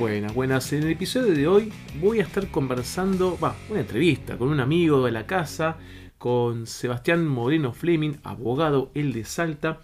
Buenas, buenas. En el episodio de hoy voy a estar conversando, va, una entrevista con un amigo de la casa, con Sebastián Moreno Fleming, abogado, el de Salta,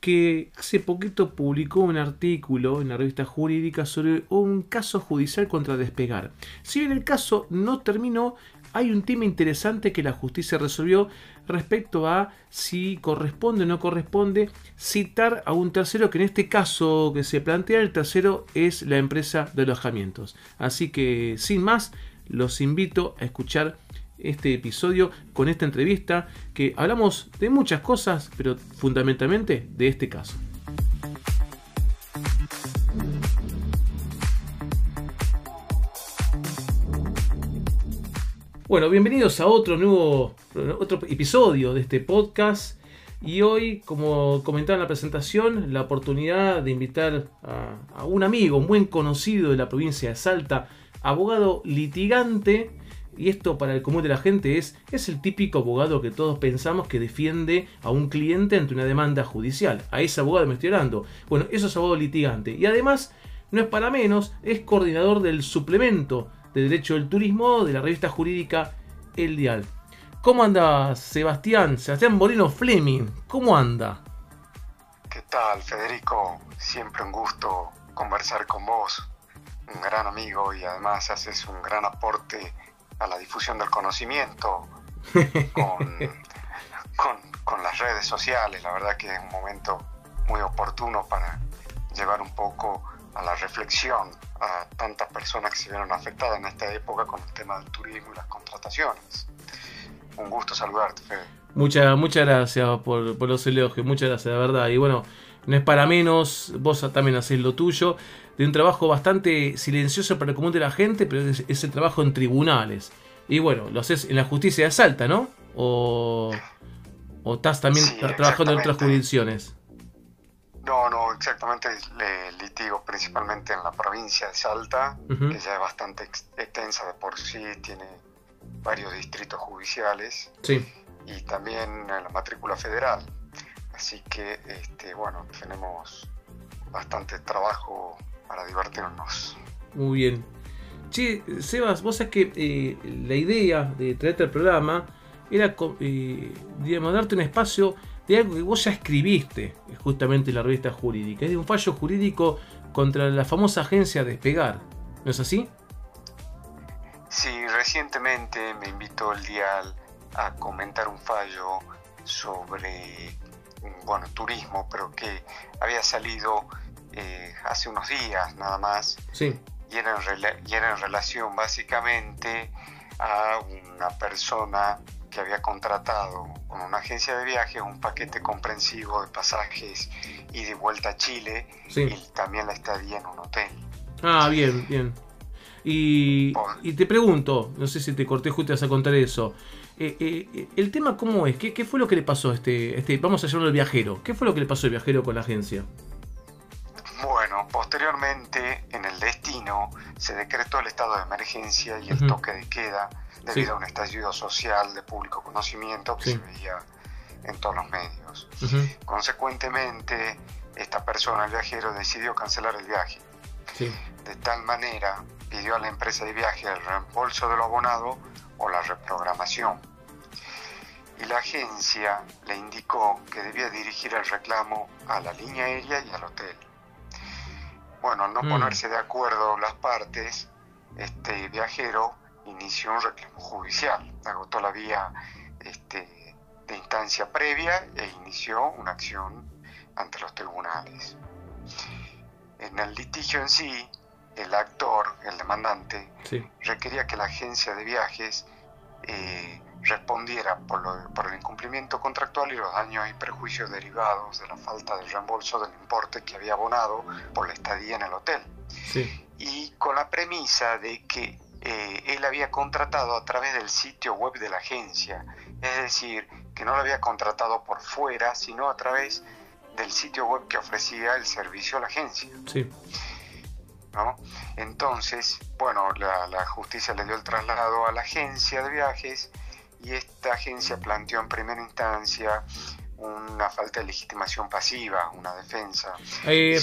que hace poquito publicó un artículo en la revista jurídica sobre un caso judicial contra Despegar. Si bien el caso no terminó, hay un tema interesante que la justicia resolvió respecto a si corresponde o no corresponde citar a un tercero, que en este caso que se plantea, el tercero es la empresa de alojamientos. Así que, sin más, los invito a escuchar este episodio con esta entrevista que hablamos de muchas cosas, pero fundamentalmente de este caso. Bueno, bienvenidos a otro nuevo otro episodio de este podcast. Y hoy, como comentaba en la presentación, la oportunidad de invitar a, un amigo, un buen conocido de la provincia de Salta, abogado litigante. Y esto para el común de la gente es, es el típico abogado que todos pensamos que defiende a un cliente ante una demanda judicial. A ese abogado me estoy hablando. Bueno, eso es abogado litigante. Y además, no es para menos, es coordinador del suplemento de Derecho del Turismo de la revista jurídica El Dial. ¿Cómo anda Sebastián? Sebastián Moreno Fleming, ¿cómo anda? ¿Qué tal, Federico? Siempre un gusto conversar con vos, un gran amigo y además haces un gran aporte a la difusión del conocimiento con, con las redes sociales. La verdad que es un momento muy oportuno para llevar un poco a la reflexión a tantas personas que se vieron afectadas en esta época con el tema del turismo y las contrataciones. Un gusto saludarte, Fede. Muchas, muchas gracias por, los elogios, muchas gracias, de verdad. Y bueno, no es para menos, vos también hacés lo tuyo, de un trabajo bastante silencioso para el común de la gente, pero es, el trabajo en tribunales. Y bueno, lo haces en la justicia de Salta, ¿no? O, o estás también trabajando en otras jurisdicciones. No, no, exactamente le litigo principalmente en la provincia de Salta, que ya es bastante extensa de por sí, tiene varios distritos judiciales y también la matrícula federal. Así que, este, bueno, tenemos bastante trabajo para divertirnos. Muy bien. Che, Sebas, vos sabés que eh, la idea de traerte al programa era, eh, digamos, darte un espacio de algo que vos ya escribiste justamente en la revista jurídica. Es de un fallo jurídico contra la famosa agencia Despegar. ¿No es así? Recientemente me invitó el Dial a comentar un fallo sobre bueno, turismo, pero que había salido eh, hace unos días nada más. Sí. Y era, en y era en relación básicamente a una persona que había contratado con una agencia de viajes un paquete comprensivo de pasajes y de vuelta a Chile y también la estadía en un hotel. Ah, bien, bien. Y, te pregunto, no sé si te corté justo a contar eso. Eh, eh, el tema cómo es, ¿Qué, fue lo que le pasó a este, este, vamos a llamarlo el viajero, ¿qué fue lo que le pasó al viajero con la agencia? Bueno, posteriormente en el destino se decretó el estado de emergencia y el toque de queda debido a un estallido social de público conocimiento que se veía en todos los medios. Consecuentemente, esta persona, el viajero, decidió cancelar el viaje. De tal manera, pidió a la empresa de viaje el reembolso de lo abonado o la reprogramación. Y la agencia le indicó que debía dirigir el reclamo a la línea aérea y al hotel. Bueno, al no mm. ponerse de acuerdo las partes, este viajero inició un reclamo judicial, agotó la vía este, de instancia previa e inició una acción ante los tribunales. En el litigio en sí, el actor, el demandante, requería que la agencia de viajes eh, respondiera por, por, el incumplimiento contractual y los daños y perjuicios derivados de la falta del reembolso del importe que había abonado por la estadía en el hotel. Y con la premisa de que eh, él había contratado a través del sitio web de la agencia, es decir, que no lo había contratado por fuera, sino a través del sitio web que ofrecía el servicio a la agencia. Sí. ¿No? Entonces, bueno, la, la, justicia le dio el traslado a la agencia de viajes y esta agencia planteó en primera instancia una falta de legitimación pasiva, una defensa. Eh,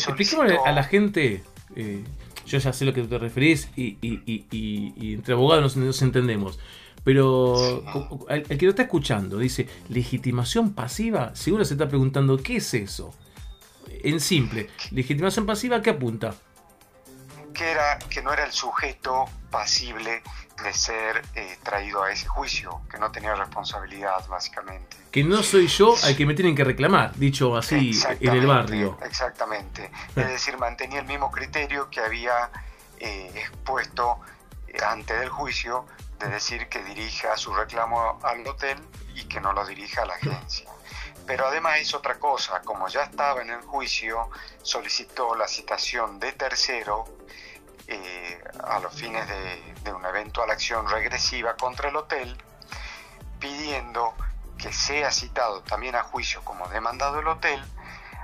a la gente eh, yo ya sé lo que te referís y, y, entre abogados nos, entendemos. Pero el, que lo está escuchando dice, legitimación pasiva, seguro se está preguntando, ¿qué es eso? En simple, legitimación pasiva, ¿qué apunta? Que, era, que no era el sujeto pasible de ser eh, traído a ese juicio, que no tenía responsabilidad básicamente. Que no soy yo al que me tienen que reclamar, dicho así en el barrio. Exactamente. Es ah. decir, mantenía el mismo criterio que había eh, expuesto antes del juicio, de decir que dirija su reclamo al hotel y que no lo dirija a la agencia. Pero además es otra cosa, como ya estaba en el juicio, solicitó la citación de tercero eh, a los fines de, una eventual acción regresiva contra el hotel, pidiendo que sea citado también a juicio como demandado el hotel,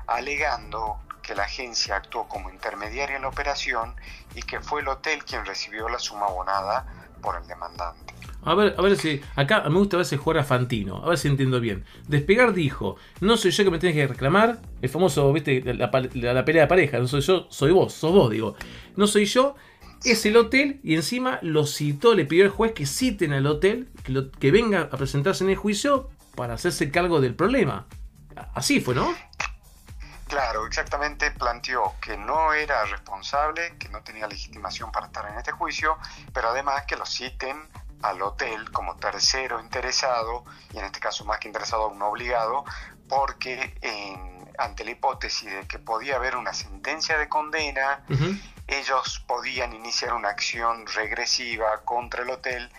alegando que la agencia actuó como intermediaria en la operación y que fue el hotel quien recibió la suma abonada por el demandante. A ver, a ver si. Acá me gusta a veces jugar a Fantino, a ver si entiendo bien. Despegar dijo: No soy yo que me tienes que reclamar. El famoso, viste, la, pelea de pareja. No soy yo, soy vos, sos vos, digo. No soy yo, es el hotel. Y encima lo citó, le pidió al juez que citen al hotel, que, que venga a presentarse en el juicio para hacerse cargo del problema. Así fue, ¿no? Claro, exactamente planteó que no era responsable, que no tenía legitimación para estar en este juicio, pero además que lo citen al hotel como tercero interesado, y en este caso más que interesado, un obligado, porque ante la hipótesis de que podía haber una sentencia de condena, ellos podían iniciar una acción regresiva contra el hotel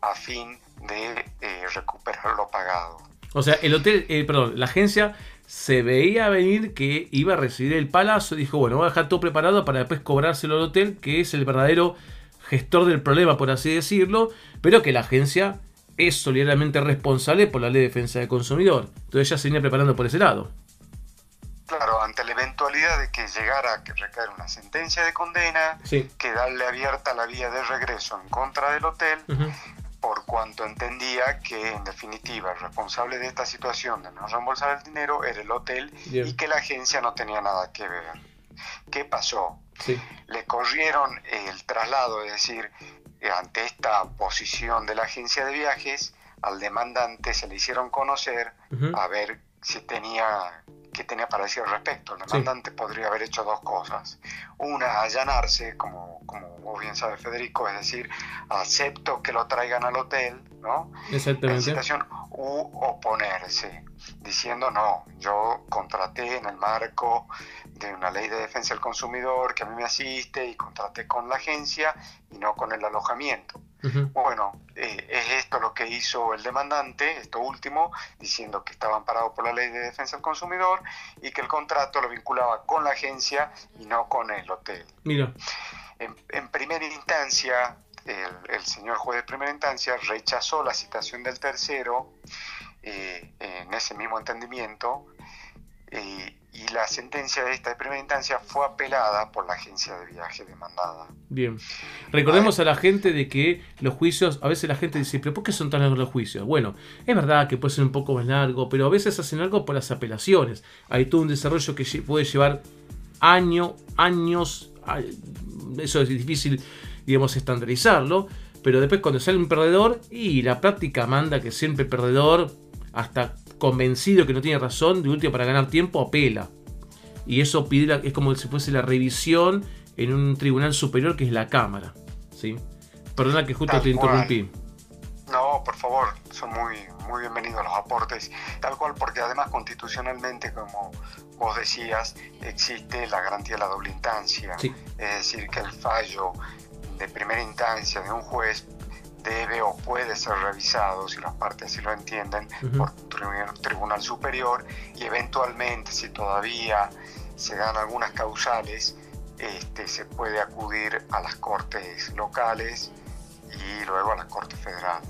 a fin de eh, recuperar lo pagado. O sea, el hotel, eh, perdón, la agencia se veía venir que iba a recibir el palazo, dijo, bueno, voy a dejar todo preparado para después cobrárselo al hotel, que es el verdadero gestor del problema, por así decirlo, pero que la agencia es solidariamente responsable por la ley de defensa del consumidor. Entonces ya se venía preparando por ese lado. Claro, ante la eventualidad de que llegara a recaer una sentencia de condena, que darle abierta la vía de regreso en contra del hotel, por cuanto entendía que en definitiva el responsable de esta situación de no reembolsar el dinero era el hotel y que la agencia no tenía nada que ver. ¿Qué pasó? Le corrieron el traslado, es decir, ante esta posición de la agencia de viajes, al demandante se le hicieron conocer a ver si tenía que tenía para decir al respecto. El demandante podría haber hecho dos cosas. Una, allanarse, como, como vos bien sabes Federico, es decir, acepto que lo traigan al hotel, ¿no? Exactamente. situación, u oponerse, diciendo no, yo contraté en el marco de una ley de defensa del consumidor que a mí me asiste y contraté con la agencia y no con el alojamiento. Bueno, eh, es esto lo que hizo el demandante, esto último, diciendo que estaba amparado por la ley de defensa del consumidor y que el contrato lo vinculaba con la agencia y no con el hotel. Mira. En, primera instancia, el, señor juez de primera instancia rechazó la citación del tercero eh, en ese mismo entendimiento eh, y la sentencia de esta de primera instancia fue apelada por la agencia de viaje demandada. Bien. Recordemos a la gente de que los juicios, a veces la gente dice, pero ¿por qué son tan largos los juicios? Bueno, es verdad que puede ser un poco más largo, pero a veces hacen algo por las apelaciones. Hay todo un desarrollo que puede llevar años, años, eso es difícil, digamos, estandarizarlo, pero después cuando sale un perdedor, y la práctica manda que siempre perdedor, hasta convencido que no tiene razón, de último para ganar tiempo, apela. Y eso pide es como si fuese la revisión en un tribunal superior que es la Cámara. ¿sí? Perdona que justo te interrumpí. No, por favor, son muy, muy bienvenidos los aportes. Tal cual, porque además constitucionalmente, como vos decías, existe la garantía de la doble instancia. Es decir, que el fallo de primera instancia de un juez debe o puede ser revisado, si las partes así lo entienden, por un tribunal superior y eventualmente, si todavía se dan algunas causales, este, se puede acudir a las cortes locales y luego a la Corte Federal.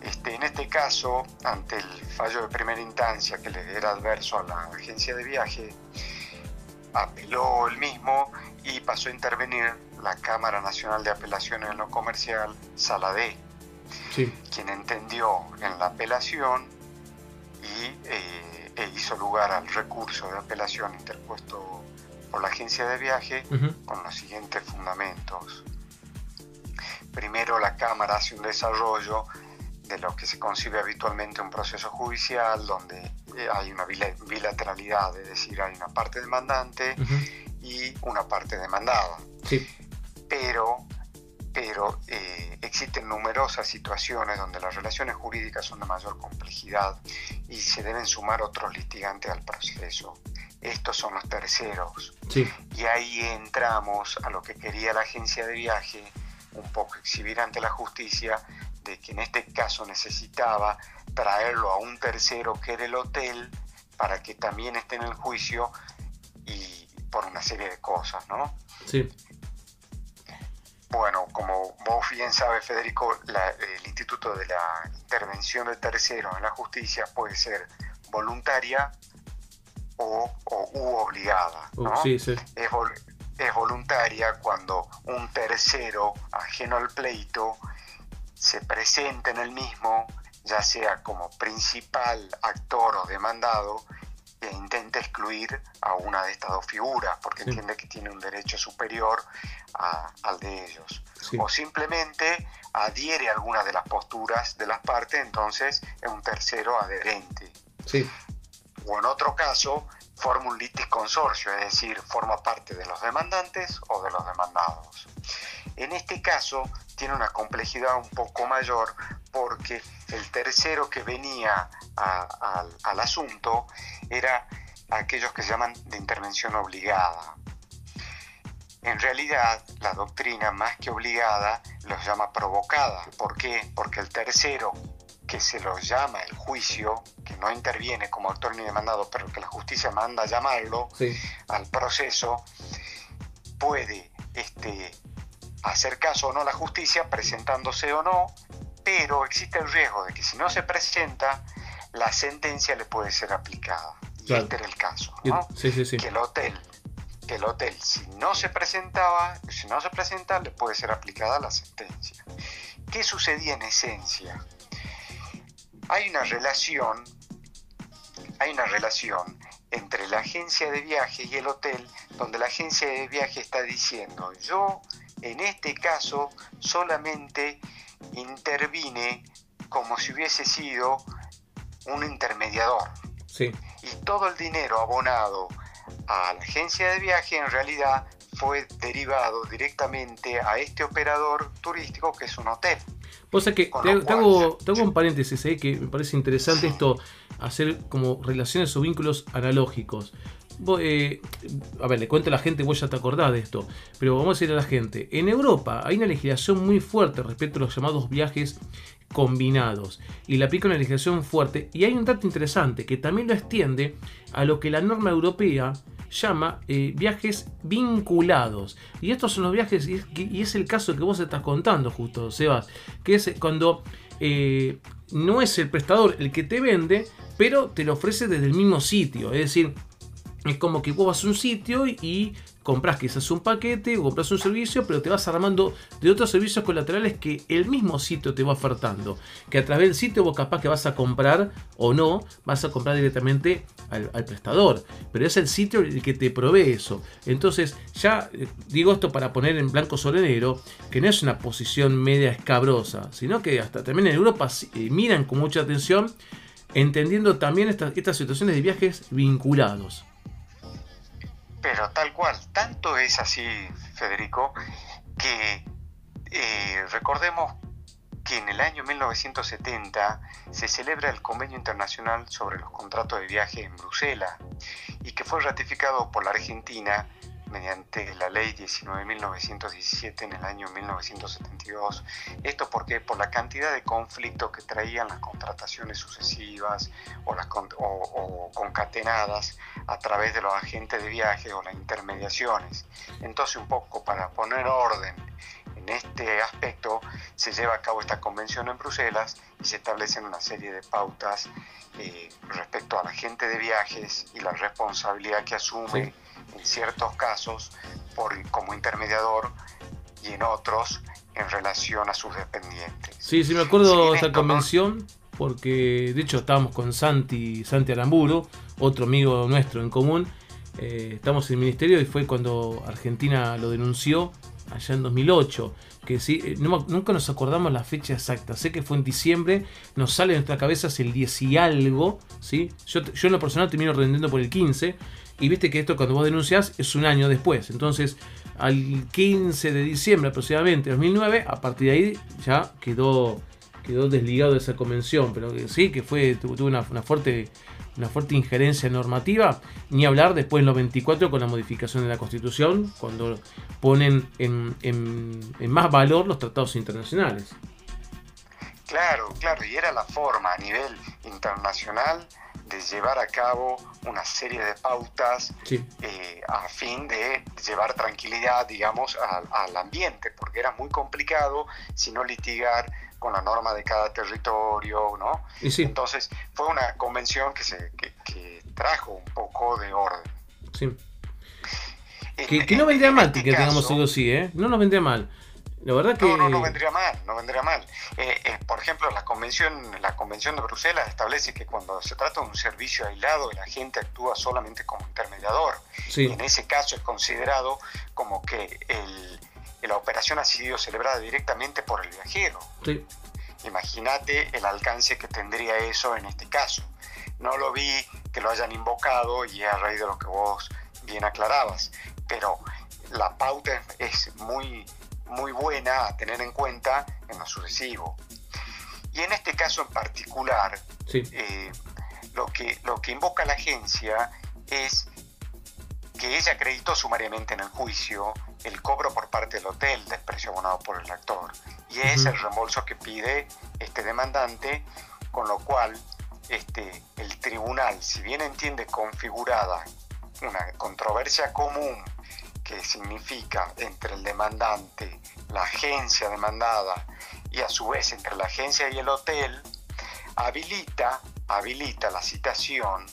Este, en este caso, ante el fallo de primera instancia que le era adverso a la agencia de viaje, apeló el mismo y pasó a intervenir la Cámara Nacional de Apelaciones en lo Comercial, Sala D, quien entendió en la apelación y eh, e hizo lugar al recurso de apelación interpuesto por la agencia de viaje con los siguientes fundamentos. Primero, la Cámara hace un desarrollo de lo que se concibe habitualmente un proceso judicial donde eh, hay una bilateralidad, es decir, hay una parte demandante y una parte demandada. Pero, pero eh, existen numerosas situaciones donde las relaciones jurídicas son de mayor complejidad y se deben sumar otros litigantes al proceso. Estos son los terceros. Y ahí entramos a lo que quería la agencia de viaje, un poco exhibir ante la justicia de que en este caso necesitaba traerlo a un tercero que era el hotel para que también esté en el juicio y por una serie de cosas, ¿no? Sí. Bueno, como vos bien sabes, Federico, el instituto de la intervención del tercero en la justicia puede ser voluntaria o, u obligada. Uh, ¿no? sí, sí. Es, es voluntaria cuando un tercero ajeno al pleito se presenta en el mismo, ya sea como principal actor o demandado, e intenta excluir a una de estas dos figuras, porque entiende que tiene un derecho superior al de ellos. O simplemente adhiere a alguna de las posturas de las partes, entonces es un tercero adherente. O en otro caso, forma un litis consorcio, es decir, forma parte de los demandantes o de los demandados. En este caso, tiene una complejidad un poco mayor porque el tercero que venía al asunto era aquellos que se llaman de intervención obligada. En realidad, la doctrina, más que obligada, los llama provocada. ¿Por qué? Porque el tercero que se lo llama el juicio, que no interviene como actor ni demandado, pero que la justicia manda a llamarlo al proceso, puede este, hacer caso o no a la justicia, presentándose o no, pero existe el riesgo de que si no se presenta, la sentencia le puede ser aplicada. Y este era el caso, ¿no? Que el hotel, que el hotel, si no se presentaba, si no se presenta, le puede ser aplicada la sentencia. ¿Qué sucedía en esencia? Hay una relación, hay una relación entre la agencia de viaje y el hotel, donde la agencia de viaje está diciendo, yo en este caso solamente intervine como si hubiese sido un intermediador. Sí. Y todo el dinero abonado a la agencia de viaje en realidad fue derivado directamente a este operador turístico que es un hotel. O sea que te, hago, un paréntesis ahí que me parece interesante esto, hacer como relaciones o vínculos analógicos. Eh, a ver, le cuento a la gente, vos ya te acordás de esto, pero vamos a decir a la gente, en Europa hay una legislación muy fuerte respecto a los llamados viajes combinados y le aplica una legislación fuerte y hay un dato interesante que también lo extiende a lo que la norma europea llama eh, viajes vinculados. Y estos son los viajes, y es, el caso que vos estás contando justo, Sebas, que es cuando eh, no es el prestador el que te vende, pero te lo ofrece desde el mismo sitio. Es decir, es como que vos vas a un sitio y compras quizás un paquete o compras un servicio, pero te vas armando de otros servicios colaterales que el mismo sitio te va ofertando. Que a través del sitio vos capaz que vas a comprar o no, vas a comprar directamente al, prestador. Pero es el sitio el que te provee eso. Entonces, ya eh, digo esto para poner en blanco sobre negro, que no es una posición media escabrosa, sino que hasta también en Europa eh, miran con mucha atención, entendiendo también estas situaciones de viajes vinculados. Pero tal cual, tanto es así, Federico, que eh, recordemos que en el año 1970 se celebra el Convenio Internacional sobre los Contratos de Viaje en Bruselas y que fue ratificado por la Argentina mediante la ley 19.917 en el año 1972. Esto porque por la cantidad de conflictos que traían las contrataciones sucesivas o, las o, concatenadas a través de los agentes de viaje o las intermediaciones. Entonces un poco para poner orden en este aspecto se lleva a cabo esta convención en Bruselas y se establecen una serie de pautas eh, respecto a la gente de viajes y la responsabilidad que asume en ciertos casos por, como intermediador y en otros en relación a sus dependientes. Sí, sí, me acuerdo de esta convención porque de hecho estábamos con Santi, Santi Aramburu, otro amigo nuestro en común, eh, estamos en el ministerio y fue cuando Argentina lo denunció allá en 2008. Que sí, eh, nunca nos acordamos la fecha exacta. Sé que fue en diciembre, nos sale en nuestras cabezas el 10 y algo. ¿sí? Yo, yo en lo personal termino rendiendo por el 15. Y viste que esto cuando vos denuncias es un año después. Entonces, al 15 de diciembre aproximadamente 2009, a partir de ahí ya quedó, quedó desligado de esa convención. Pero sí, que fue, tuvo una, una fuerte una fuerte injerencia normativa, ni hablar después en los 24 con la modificación de la Constitución, cuando ponen en, en, más valor los tratados internacionales. Claro, claro, y era la forma a nivel internacional de llevar a cabo una serie de pautas eh, a fin de llevar tranquilidad, digamos, al, al, ambiente, porque era muy complicado si no litigar con la norma de cada territorio, ¿no? Entonces fue una convención que, se, que, trajo un poco de orden. Sí. que, no vendría mal este que tengamos algo así, ¿eh? No nos vendría mal. La verdad que... No, no, no vendría mal, no vendría mal. Eh, eh, por ejemplo, la convención, la convención de Bruselas establece que cuando se trata de un servicio aislado, la gente actúa solamente como intermediador. Y en ese caso es considerado como que el, la operación ha sido celebrada directamente por el viajero. Imagínate el alcance que tendría eso en este caso. No lo vi que lo hayan invocado y a raíz de lo que vos bien aclarabas, pero la pauta es muy, muy buena a tener en cuenta en lo sucesivo. Y en este caso en particular, eh, lo, que, lo que invoca la agencia es que ella acreditó sumariamente en el juicio el cobro por parte del hotel del precio abonado por el actor. Y es el reembolso que pide este demandante, con lo cual este, el tribunal, si bien entiende configurada una controversia común que significa entre el demandante, la agencia demandada y a su vez entre la agencia y el hotel, habilita, habilita la citación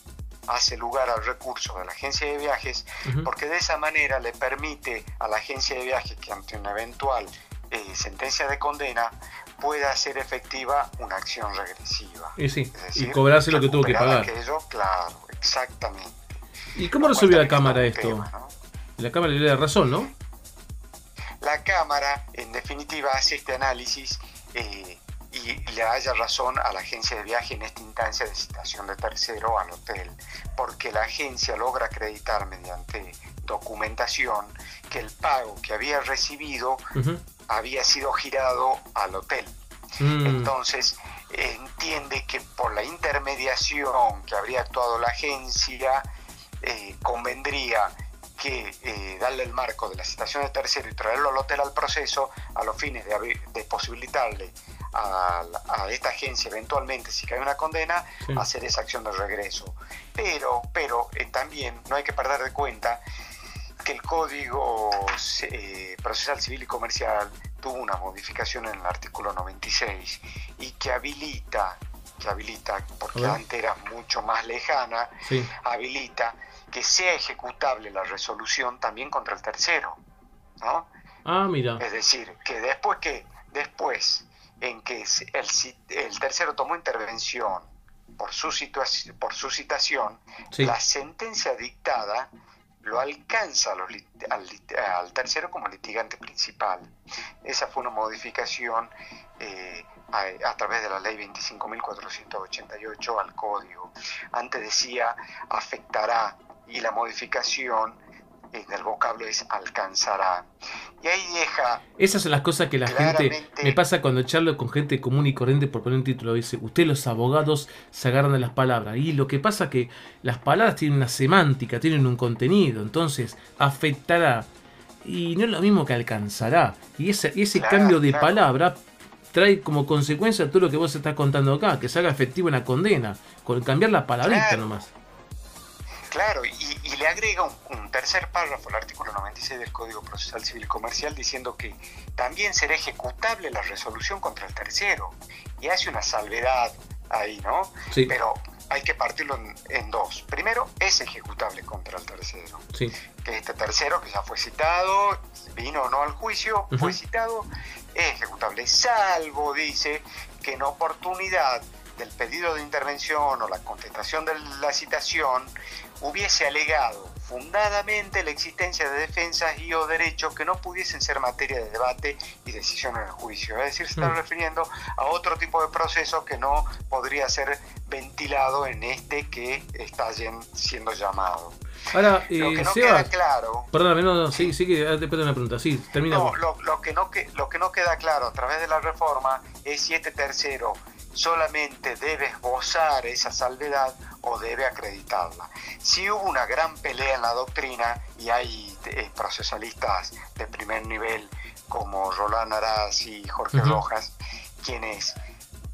hace lugar al recurso de la agencia de viajes, porque de esa manera le permite a la agencia de viajes que ante una eventual eh, sentencia de condena pueda hacer efectiva una acción regresiva. Y sí, y cobrarse lo que tuvo que pagar. claro, exactamente. ¿Y cómo resolvió la Cámara esto? La Cámara le da razón, ¿no? La Cámara, en definitiva, hace este análisis eh, y le haya razón a la agencia de viaje en esta instancia de citación de tercero al hotel, porque la agencia logra acreditar mediante documentación que el pago que había recibido había sido girado al hotel. Mm. Entonces, entiende que por la intermediación que habría actuado la agencia, eh, convendría que eh, darle el marco de la citación de tercero y traerlo al hotel al proceso a los fines de, de posibilitarle a, esta agencia eventualmente, si cae una condena, hacer esa acción de regreso. Pero, pero eh, también no hay que perder de cuenta que el Código eh, Procesal Civil y Comercial tuvo una modificación en el artículo 96 y que habilita, que habilita, porque antes era mucho más lejana, habilita que sea ejecutable la resolución también contra el tercero. ¿no? Ah, mira. Es decir, que después que después en que el, tercero tomó intervención por su, por su citación, la sentencia dictada lo alcanza al, tercero como litigante principal. Esa fue una modificación eh, a, través de la ley 25.488 al código. Antes decía afectará y la modificación en el vocablo es alcanzará. Y ahí deja. Esas son las cosas que la gente. Me pasa cuando charlo con gente común y corriente por poner un título. Dice: Usted, los abogados, se agarran de las palabras. Y lo que pasa es que las palabras tienen una semántica, tienen un contenido. Entonces, afectará. Y no es lo mismo que alcanzará. Y ese, ese cambio de palabra trae como consecuencia todo lo que vos estás contando acá: que se haga efectivo una condena. Con cambiar la palabrita nomás. Claro, y, le agrega un, tercer párrafo al artículo 96 del Código Procesal Civil Comercial diciendo que también será ejecutable la resolución contra el tercero. Y hace una salvedad ahí, ¿no? Sí. Pero hay que partirlo en, dos. Primero, es ejecutable contra el tercero. Sí. Que este tercero, que ya fue citado, vino o no al juicio, fue citado, es ejecutable, salvo, dice, que en oportunidad del pedido de intervención o la contestación de la citación hubiese alegado fundadamente la existencia de defensas y o derechos que no pudiesen ser materia de debate y decisión en el juicio. Es decir, se está mm. refiriendo a otro tipo de proceso que no podría ser ventilado en este que está siendo llamado. Ahora, lo que no queda claro. Perdóname, no, sí, sí que te una pregunta. Sí, termina. No, lo, que no, lo que no queda claro a través de la reforma es si este tercero solamente debe esbozar esa salvedad o debe acreditarla. Si hubo una gran pelea en la doctrina y hay eh, procesalistas de primer nivel como Roland Araz y Jorge Rojas, quienes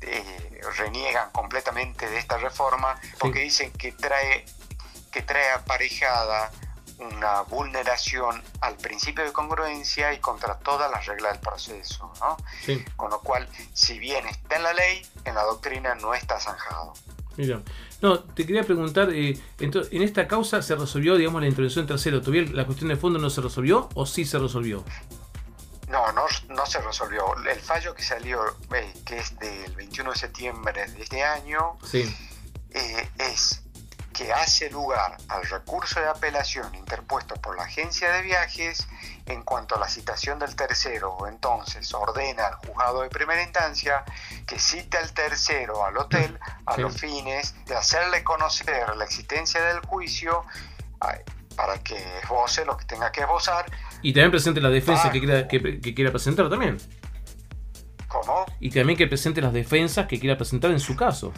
eh, reniegan completamente de esta reforma porque dicen que trae, que trae aparejada una vulneración al principio de congruencia y contra todas las reglas del proceso. ¿no? Con lo cual, si bien está en la ley, en la doctrina no está zanjado. Mira, no, te quería preguntar, eh, entonces, ¿en esta causa se resolvió, digamos, la introducción tercero? ¿Todavía la cuestión de fondo no se resolvió o sí se resolvió? No, no, no se resolvió. El fallo que salió, eh, que es del 21 de septiembre de este año, sí. Eh, es que hace lugar al recurso de apelación interpuesto por la agencia de viajes en cuanto a la citación del tercero, entonces ordena al juzgado de primera instancia que cite al tercero al hotel a los fines de hacerle conocer la existencia del juicio para que esboce lo que tenga que esbozar. Y también presente la defensa que, quiera, que quiera presentar también. ¿Cómo? Y también que presente las defensas que quiera presentar en su caso.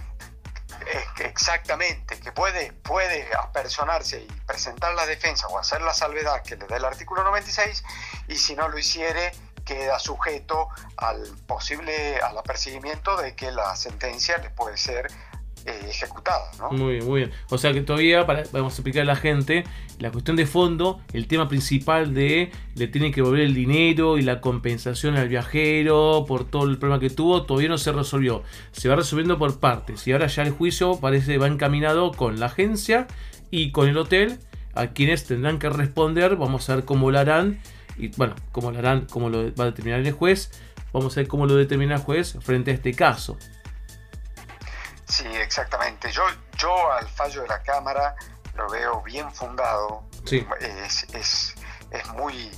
Exactamente, que puede, puede apersonarse y presentar la defensa o hacer la salvedad que le da el artículo 96 y si no lo hiciere queda sujeto al posible al apercibimiento de que la sentencia le puede ser eh, ejecutada. ¿no? Muy bien, muy bien. O sea que todavía, vamos a explicar a la gente, la cuestión de fondo, el tema principal de le tiene que volver el dinero y la compensación al viajero por todo el problema que tuvo, todavía no se resolvió. Se va resolviendo por partes y ahora ya el juicio parece va encaminado con la agencia y con el hotel, a quienes tendrán que responder, vamos a ver cómo lo harán y bueno, cómo lo harán, cómo lo va a determinar el juez, vamos a ver cómo lo determina el juez frente a este caso. Sí, exactamente. Yo, yo al fallo de la Cámara lo veo bien fundado. Sí. Es, es, es muy,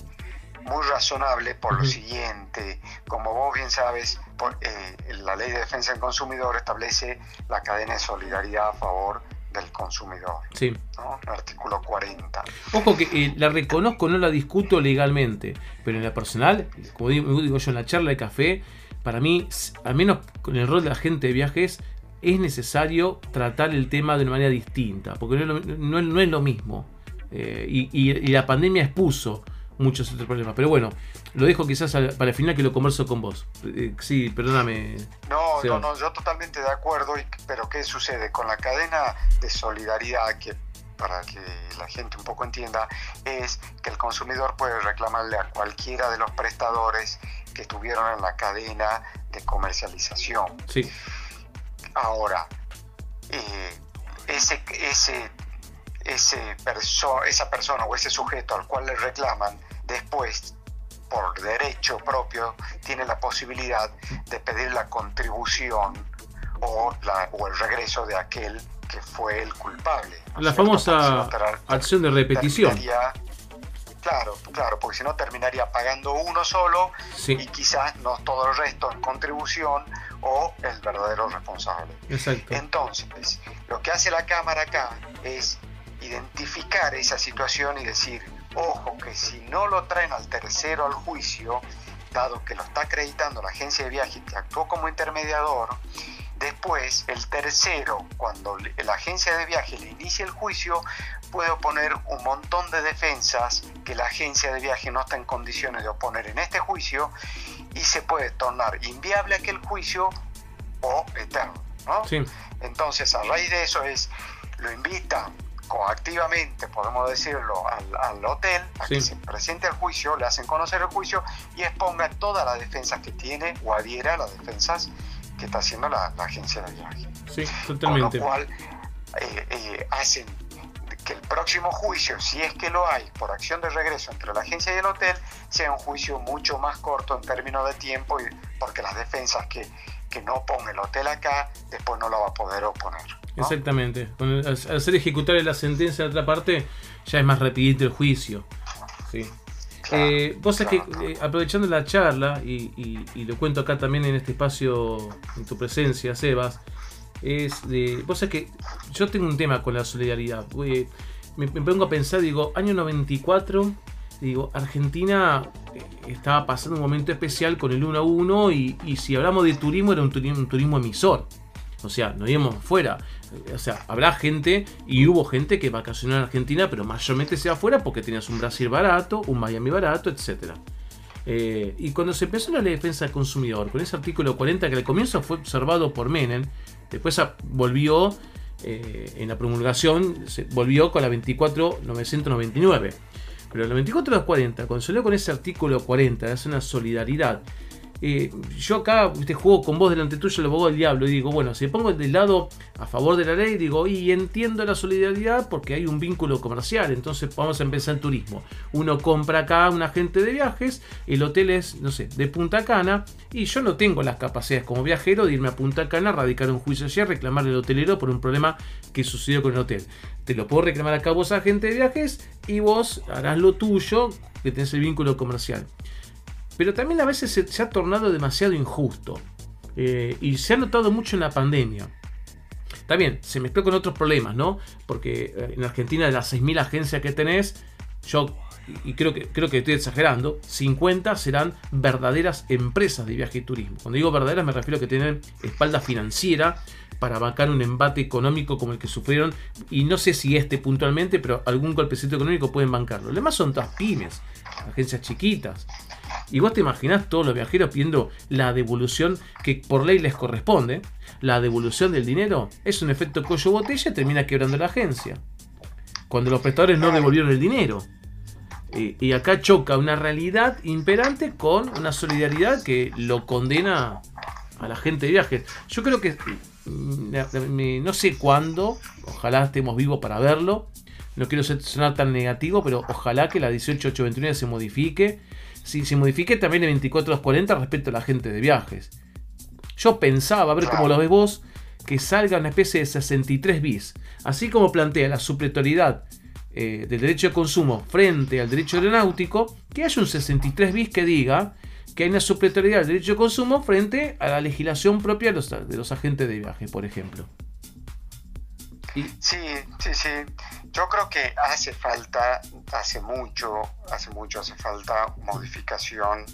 muy razonable por lo siguiente. Como vos bien sabes, eh, la Ley de Defensa del Consumidor establece la cadena de solidaridad a favor del consumidor. Sí. ¿no? El artículo 40. Ojo que eh, la reconozco, no la discuto legalmente, pero en la personal, como digo, digo yo en la charla de café, para mí, al menos con el rol de agente de viajes, es necesario tratar el tema de una manera distinta, porque no es lo, no, es lo mismo. Eh, y, la pandemia expuso muchos otros problemas. Pero bueno, lo dejo quizás para el final que lo converso con vos. Eh, sí, perdóname. No, no, no, yo totalmente de acuerdo, pero ¿qué sucede? Con la cadena de solidaridad que para que la gente un poco entienda, es que el consumidor puede reclamarle a cualquiera de los prestadores que estuvieron en la cadena de comercialización. Sí. Ahora, eh, ese, ese, ese esa persona o ese sujeto al cual le reclaman, después, por derecho propio, tiene la posibilidad de pedir la contribución o, la, o el regreso de aquel que fue el culpable. La famosa acción de repetición. Claro, claro, porque si no terminaría pagando uno solo y quizás no todo el resto en contribución o el verdadero responsable. Exacto. Entonces, lo que hace la Cámara acá es identificar esa situación y decir, ojo, que si no lo traen al tercero al juicio, dado que lo está acreditando la agencia de viaje que actuó como intermediador, Después, el tercero, cuando la agencia de viaje le inicie el juicio, puede oponer un montón de defensas que la agencia de viaje no está en condiciones de oponer en este juicio y se puede tornar inviable aquel juicio o eterno. ¿no? Entonces, a raíz de eso es, lo invita coactivamente, podemos decirlo, al, hotel a que se presente al juicio, le hacen conocer el juicio y exponga todas las defensas que tiene o adhiera a las defensas que está haciendo la, agencia de viaje. Sí, totalmente. Con lo cual eh, eh, hacen que el próximo juicio, si es que lo hay, por acción de regreso entre la agencia y el hotel, sea un juicio mucho más corto en términos de tiempo, y, porque las defensas que, que no ponga el hotel acá, después no lo va a poder oponer. Exactamente. Al hacer ejecutar la sentencia de otra parte, ya es más rapidito el juicio. Sí. Eh, vos que eh, aprovechando la charla, y, lo cuento acá también en este espacio, en tu presencia, Sebas, es de. Vos sabés que yo tengo un tema con la solidaridad. me, me, pongo a pensar, digo, año 94, digo, Argentina eh, estaba pasando un momento especial con el 1 a 1 y, y si hablamos de turismo era un turismo, emisor. O sea, no íbamos fuera. O sea, habrá gente y hubo gente que vacacionó en Argentina, pero mayormente se va afuera porque tenías un Brasil barato, un Miami barato, etc. Eh, y cuando se empezó la ley de defensa del consumidor, con ese artículo 40 que al comienzo fue observado por Menem, después volvió eh, en la promulgación, volvió con la 24.999. Pero la 24.240, cuando salió con ese artículo 40, es una solidaridad eh, yo acá te juego con vos delante tuyo el abogado del diablo y digo, bueno, si pongo del lado a favor de la ley, digo, y entiendo la solidaridad porque hay un vínculo comercial, entonces vamos a empezar el turismo. Uno compra acá un agente de viajes, el hotel es, no sé, de Punta Cana, y yo no tengo las capacidades como viajero de irme a Punta Cana, radicar un juicio allí, reclamarle al hotelero por un problema que sucedió con el hotel. Te lo puedo reclamar acá vos, agente de viajes, y vos harás lo tuyo, que tenés el vínculo comercial pero también a veces se, ha tornado demasiado injusto. Eh, y se ha notado mucho en la pandemia. También se mezcló con otros problemas, ¿no? Porque eh, en Argentina de las 6.000 agencias que tenés, yo, y creo que, creo que estoy exagerando, 50 serán verdaderas empresas de viaje y turismo. Cuando digo verdaderas me refiero a que tienen espalda financiera para bancar un embate económico como el que sufrieron, y no sé si este puntualmente, pero algún golpecito económico pueden bancarlo. Lo demás son todas pymes, agencias chiquitas. Y vos te imaginás todos los viajeros pidiendo la devolución que por ley les corresponde. La devolución del dinero es un efecto cuello botella y termina quebrando la agencia. Cuando los prestadores no devolvieron el dinero. y acá choca una realidad imperante con una solidaridad que lo condena a la gente de viajes. Yo creo que mm, no sé cuándo, ojalá estemos vivos para verlo. No quiero sonar tan negativo, pero ojalá que la 18829 se modifique si se modifique también el 2440 respecto a la gente de viajes. Yo pensaba, a ver cómo lo ves vos, que salga una especie de 63 bis. Así como plantea la supletoriedad eh, del derecho de consumo frente al derecho aeronáutico, que haya un 63 bis que diga que hay una supletoriedad del derecho de consumo frente a la legislación propia de los, de los agentes de viaje, por ejemplo. Sí, sí, sí. Yo creo que hace falta, hace mucho, hace mucho hace falta modificación,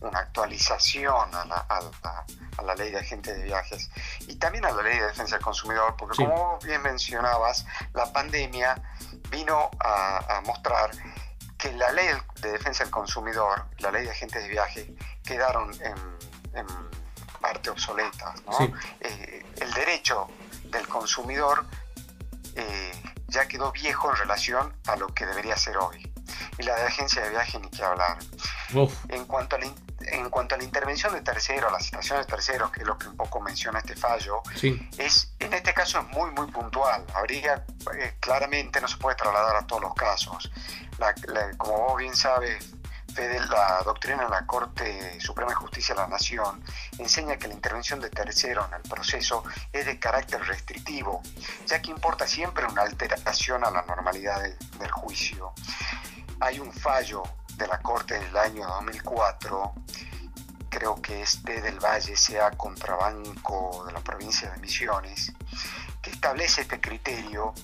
una actualización a la, a la, ley de agentes de viajes y también a la ley de defensa del consumidor, porque como bien mencionabas, la pandemia vino a, mostrar que la ley de defensa del consumidor, la ley de agentes de viaje, quedaron en, parte obsoletas. Eh, el derecho del consumidor eh, ya quedó viejo en relación a lo que debería ser hoy. Y la de agencia de viaje ni que hablar. En cuanto a la, en cuanto a la intervención de terceros, la citación de terceros, que es lo que un poco menciona este fallo, es en este caso es muy muy puntual. Habría eh, claramente no se puede trasladar a todos los casos. como vos bien sabes, la doctrina de la Corte Suprema de Justicia de la Nación enseña que la intervención de tercero en el proceso es de carácter restrictivo, ya que importa siempre una alteración a la normalidad del juicio. Hay un fallo de la Corte del año 2004, creo que es de del Valle, sea contrabanco de la provincia de Misiones, que establece este criterio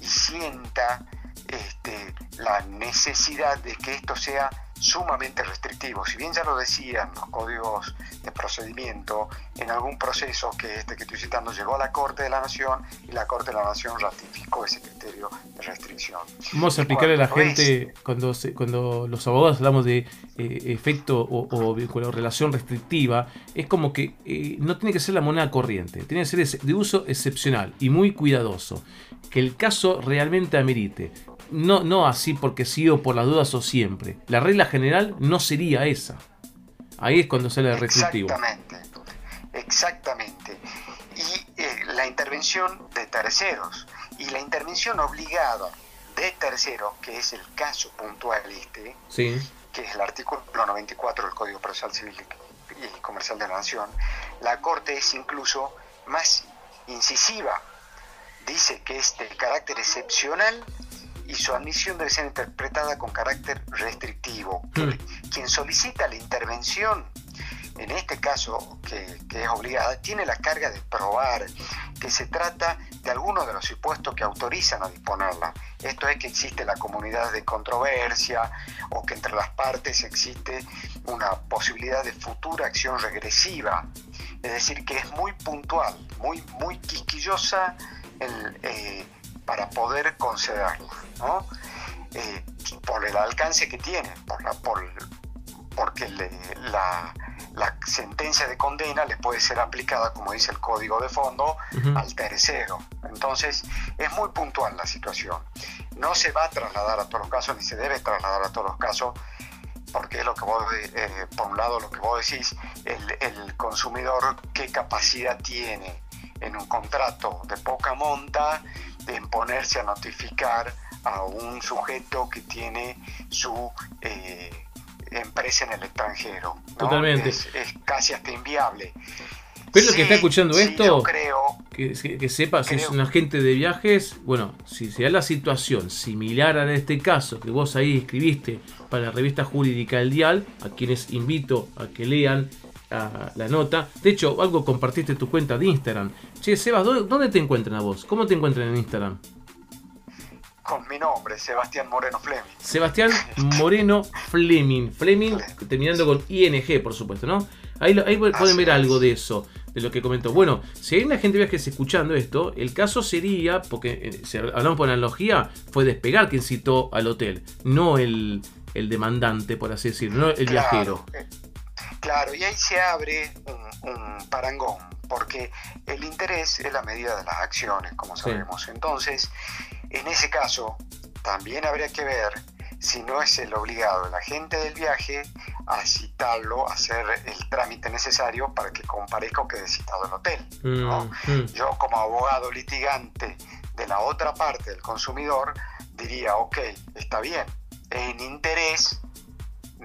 y sienta este, la necesidad de que esto sea sumamente restrictivo. Si bien ya lo decían los códigos de procedimiento, en algún proceso que este que estoy citando llegó a la Corte de la Nación y la Corte de la Nación ratificó ese criterio de restricción. Vamos a explicarle a la gente, cuando, cuando los abogados hablamos de eh, efecto o, o, relación restrictiva, es como que eh, no tiene que ser la moneda corriente, tiene que ser de uso excepcional y muy cuidadoso. Que el caso realmente amerite no, no así porque sí o por las dudas o siempre. La regla general no sería esa. Ahí es cuando sale el restrictivo. Exactamente, exactamente. Y eh, la intervención de terceros y la intervención obligada de terceros, que es el caso puntual este, que es el artículo 94 del Código Procesal Civil y Comercial de la Nación, la Corte es incluso más incisiva. Dice que es de carácter excepcional y su admisión debe ser interpretada con carácter restrictivo. Hmm. Quien solicita la intervención, en este caso que, es obligada, tiene la carga de probar que se trata de alguno de los supuestos que autorizan a disponerla. Esto es que existe la comunidad de controversia o que entre las partes existe una posibilidad de futura acción regresiva. Es decir, que es muy puntual, muy, muy quisquillosa eh, para poder concederla, ¿no? Eh, por el alcance que tiene, por la, por, porque la, la, sentencia de condena le puede ser aplicada, como dice el código de fondo, al tercero. Entonces, es muy puntual la situación. No se va a trasladar a todos los casos, ni se debe trasladar a todos los casos, porque es lo que vos, eh, por un lado, lo que vos decís, el, el consumidor, qué capacidad tiene en un contrato de poca monta de ponerse a notificar a un sujeto que tiene su eh, empresa en el extranjero. Totalmente. Es, casi hasta inviable. Pero el que está escuchando esto, creo, que, que, sepa si es un agente de viajes, bueno, si se da la situación similar a este caso que vos ahí escribiste para la revista jurídica El Dial, a quienes invito a que lean la nota. De hecho, algo compartiste tu cuenta de Instagram. Che, Sebas, ¿dónde, te encuentran a vos? ¿Cómo te encuentran en Instagram? Con mi nombre, Sebastián Moreno Fleming. Sebastián Moreno Fleming. Fleming terminando con ING, por supuesto, ¿no? Ahí, ahí pueden ver algo de eso, de lo que comentó. Bueno, si hay una gente de viajes escuchando esto, el caso sería, porque eh, si hablamos por analogía, fue despegar quien citó al hotel, no el, el demandante, por así decirlo, no el viajero. Claro, y ahí se abre un, parangón, porque el interés es la medida de las acciones, como sabemos. Entonces, en ese caso, también habría que ver si no es el obligado, el agente del viaje, a citarlo, a hacer el trámite necesario para que comparezca o quede citado el hotel. Mm, mm. Yo como abogado litigante de la otra parte del consumidor diría, ok, está bien, en interés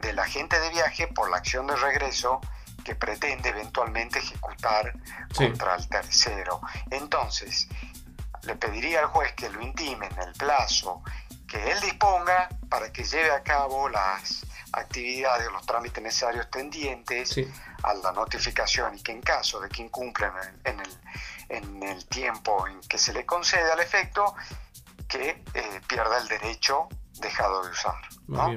del agente de viaje por la acción de regreso que pretende eventualmente ejecutar contra el tercero. Entonces, le pediría al juez que lo intime en el plazo que él disponga para que lleve a cabo las actividades, los trámites necesarios tendientes a la notificación y que en caso de que incumplan en el, en el tiempo en que se le concede al efecto, que eh, pierda el derecho dejado de usar. ¿no?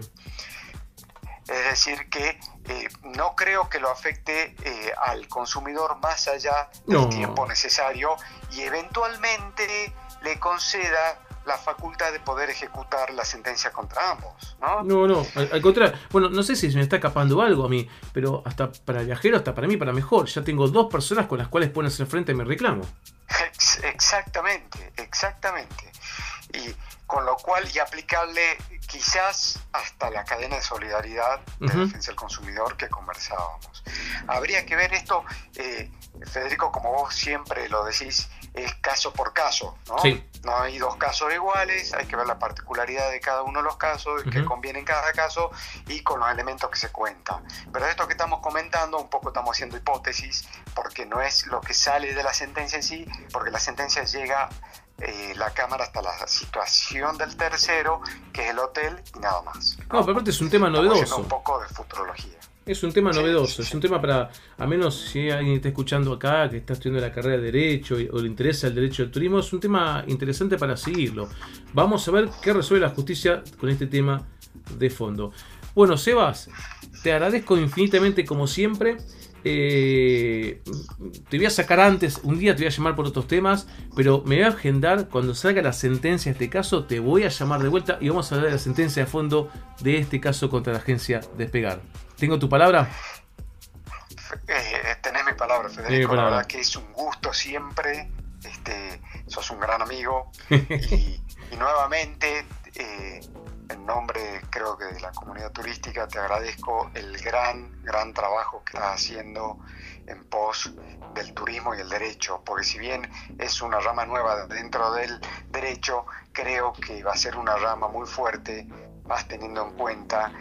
Es decir, que eh, no creo que lo afecte eh, al consumidor más allá del tiempo necesario y eventualmente le conceda la facultad de poder ejecutar la sentencia contra ambos, ¿no? No, no, al, contrario. Bueno, no sé si se me está escapando algo a mí, pero hasta para el viajero, hasta para mí, para mejor. Ya tengo dos personas con las cuales pueden hacer frente a mi reclamo. Exactamente, exactamente. Y con lo cual, y aplicable quizás hasta la cadena de solidaridad de defensa del consumidor que conversábamos. Habría que ver esto, eh, Federico, como vos siempre lo decís, es caso por caso, ¿no? No hay dos casos iguales, hay que ver la particularidad de cada uno de los casos, que conviene en cada caso y con los elementos que se cuentan. Pero esto que estamos comentando, un poco estamos haciendo hipótesis, porque no es lo que sale de la sentencia en sí, porque la sentencia llega eh, la cámara hasta la situación del tercero, que es el hotel, y nada más. No, pero aparte es un tema novedoso. Un poco de futurología. Es un tema novedoso, es un tema para, a menos si alguien está escuchando acá, que está estudiando la carrera de Derecho o le interesa el derecho del turismo, es un tema interesante para seguirlo. Vamos a ver qué resuelve la justicia con este tema de fondo. Bueno, Sebas, te agradezco infinitamente como siempre. Eh, te voy a sacar antes, un día te voy a llamar por otros temas, pero me voy a agendar cuando salga la sentencia de este caso, te voy a llamar de vuelta y vamos a hablar de la sentencia de fondo de este caso contra la agencia Despegar. ¿Tengo tu palabra? Eh, tenés mi palabra, Federico. La verdad que es un gusto siempre. Este, sos un gran amigo. y, nuevamente, eh, en nombre creo que de la comunidad turística, te agradezco el gran, gran trabajo que estás haciendo en pos del turismo y el derecho, porque si bien es una rama nueva dentro del derecho, creo que va a ser una rama muy fuerte, más teniendo en cuenta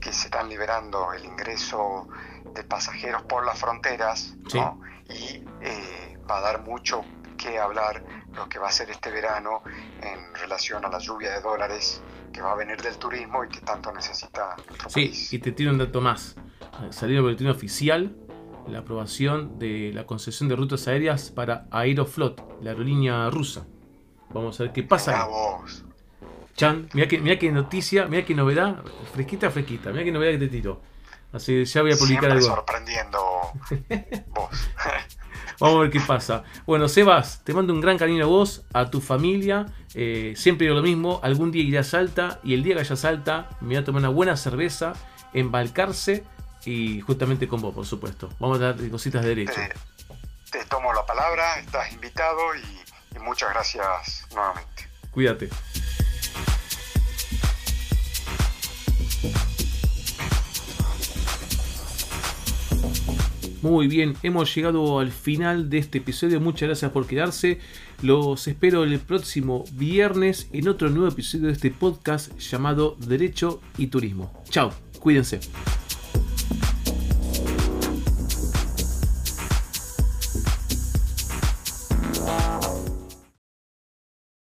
que se están liberando el ingreso de pasajeros por las fronteras y eh, va a dar mucho que hablar lo que va a ser este verano en relación a la lluvia de dólares que va a venir del turismo y que tanto necesita nuestro sí, y te tiro un dato más. Salió el boletín oficial la aprobación de la concesión de rutas aéreas para Aeroflot, la aerolínea rusa. Vamos a ver qué pasa. Chan, mira qué, mira qué noticia, mira qué novedad, fresquita, fresquita, mira qué novedad que te tiro. Así que ya voy a publicar Siempre algo. sorprendiendo vos. Vamos a ver qué pasa. Bueno, Sebas, te mando un gran cariño a vos, a tu familia. Eh, siempre digo lo mismo. Algún día iré a Salta y el día que haya Salta me voy a tomar una buena cerveza, embalcarse y justamente con vos, por supuesto. Vamos a dar cositas de derecho. Te, tomo la palabra, estás invitado y muchas gracias nuevamente. Cuídate. Muy bien, hemos llegado al final de este episodio. Muchas gracias por quedarse. Los espero el próximo viernes en otro nuevo episodio de este podcast llamado Derecho y Turismo. Chao, cuídense.